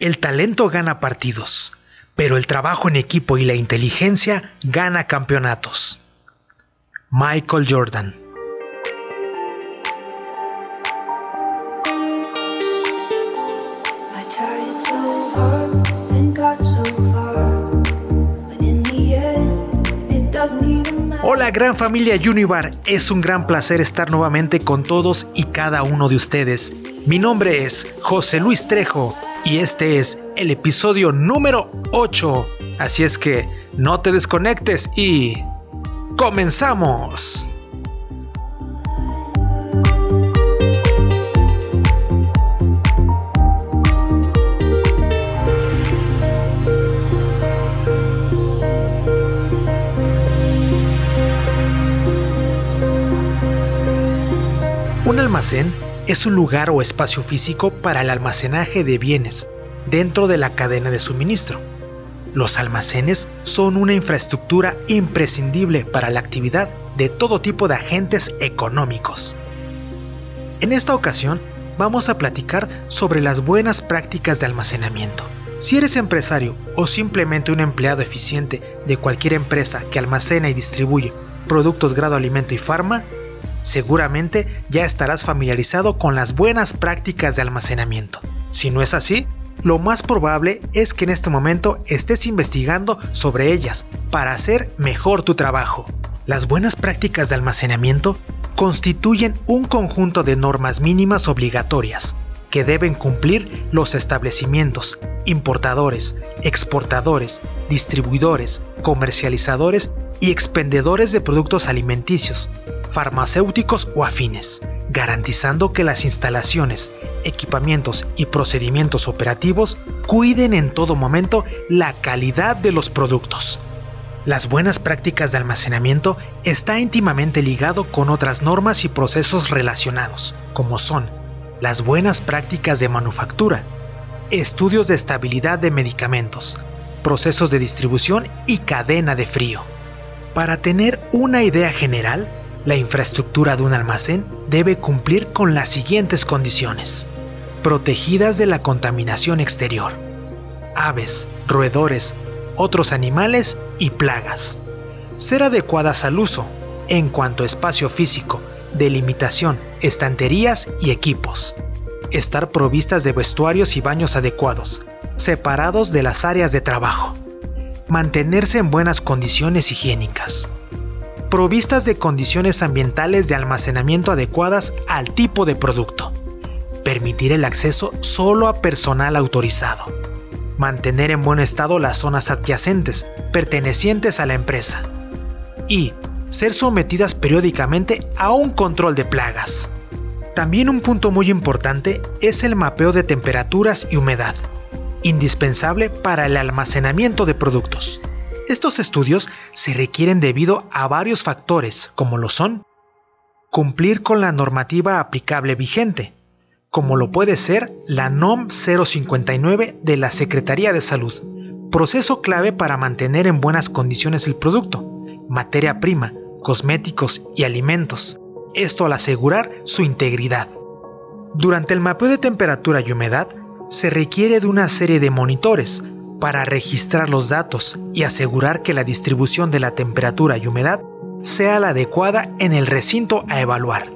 El talento gana partidos, pero el trabajo en equipo y la inteligencia gana campeonatos. Michael Jordan Hola gran familia Univar, es un gran placer estar nuevamente con todos y cada uno de ustedes. Mi nombre es José Luis Trejo y este es el episodio número 8. Así es que no te desconectes y comenzamos. Un almacén es un lugar o espacio físico para el almacenaje de bienes dentro de la cadena de suministro. Los almacenes son una infraestructura imprescindible para la actividad de todo tipo de agentes económicos. En esta ocasión vamos a platicar sobre las buenas prácticas de almacenamiento. Si eres empresario o simplemente un empleado eficiente de cualquier empresa que almacena y distribuye productos grado alimento y farma, seguramente ya estarás familiarizado con las buenas prácticas de almacenamiento. Si no es así, lo más probable es que en este momento estés investigando sobre ellas para hacer mejor tu trabajo. Las buenas prácticas de almacenamiento constituyen un conjunto de normas mínimas obligatorias que deben cumplir los establecimientos, importadores, exportadores, distribuidores, comercializadores y expendedores de productos alimenticios, farmacéuticos o afines, garantizando que las instalaciones, equipamientos y procedimientos operativos cuiden en todo momento la calidad de los productos. Las buenas prácticas de almacenamiento está íntimamente ligado con otras normas y procesos relacionados, como son las buenas prácticas de manufactura, estudios de estabilidad de medicamentos, procesos de distribución y cadena de frío. Para tener una idea general, la infraestructura de un almacén debe cumplir con las siguientes condiciones. Protegidas de la contaminación exterior. Aves, roedores, otros animales y plagas. Ser adecuadas al uso en cuanto a espacio físico, delimitación, estanterías y equipos. Estar provistas de vestuarios y baños adecuados, separados de las áreas de trabajo. Mantenerse en buenas condiciones higiénicas provistas de condiciones ambientales de almacenamiento adecuadas al tipo de producto. Permitir el acceso solo a personal autorizado. Mantener en buen estado las zonas adyacentes, pertenecientes a la empresa. Y ser sometidas periódicamente a un control de plagas. También un punto muy importante es el mapeo de temperaturas y humedad, indispensable para el almacenamiento de productos. Estos estudios se requieren debido a varios factores, como lo son cumplir con la normativa aplicable vigente, como lo puede ser la NOM 059 de la Secretaría de Salud, proceso clave para mantener en buenas condiciones el producto, materia prima, cosméticos y alimentos, esto al asegurar su integridad. Durante el mapeo de temperatura y humedad, se requiere de una serie de monitores para registrar los datos y asegurar que la distribución de la temperatura y humedad sea la adecuada en el recinto a evaluar.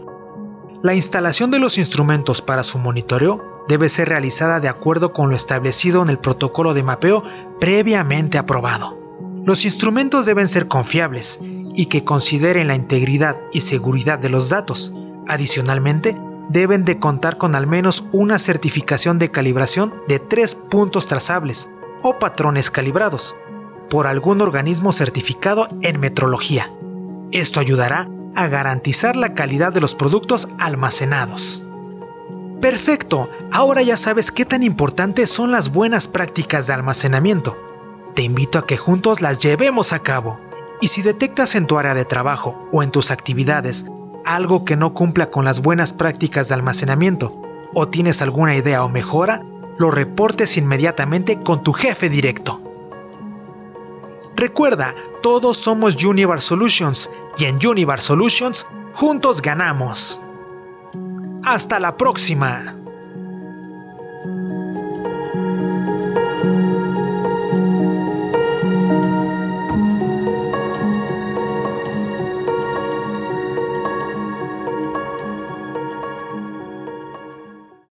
La instalación de los instrumentos para su monitoreo debe ser realizada de acuerdo con lo establecido en el protocolo de mapeo previamente aprobado. Los instrumentos deben ser confiables y que consideren la integridad y seguridad de los datos. Adicionalmente, deben de contar con al menos una certificación de calibración de tres puntos trazables o patrones calibrados por algún organismo certificado en metrología. Esto ayudará a garantizar la calidad de los productos almacenados. Perfecto, ahora ya sabes qué tan importantes son las buenas prácticas de almacenamiento. Te invito a que juntos las llevemos a cabo. Y si detectas en tu área de trabajo o en tus actividades algo que no cumpla con las buenas prácticas de almacenamiento, o tienes alguna idea o mejora, lo reportes inmediatamente con tu jefe directo. Recuerda, todos somos Univar Solutions y en Univar Solutions juntos ganamos. Hasta la próxima.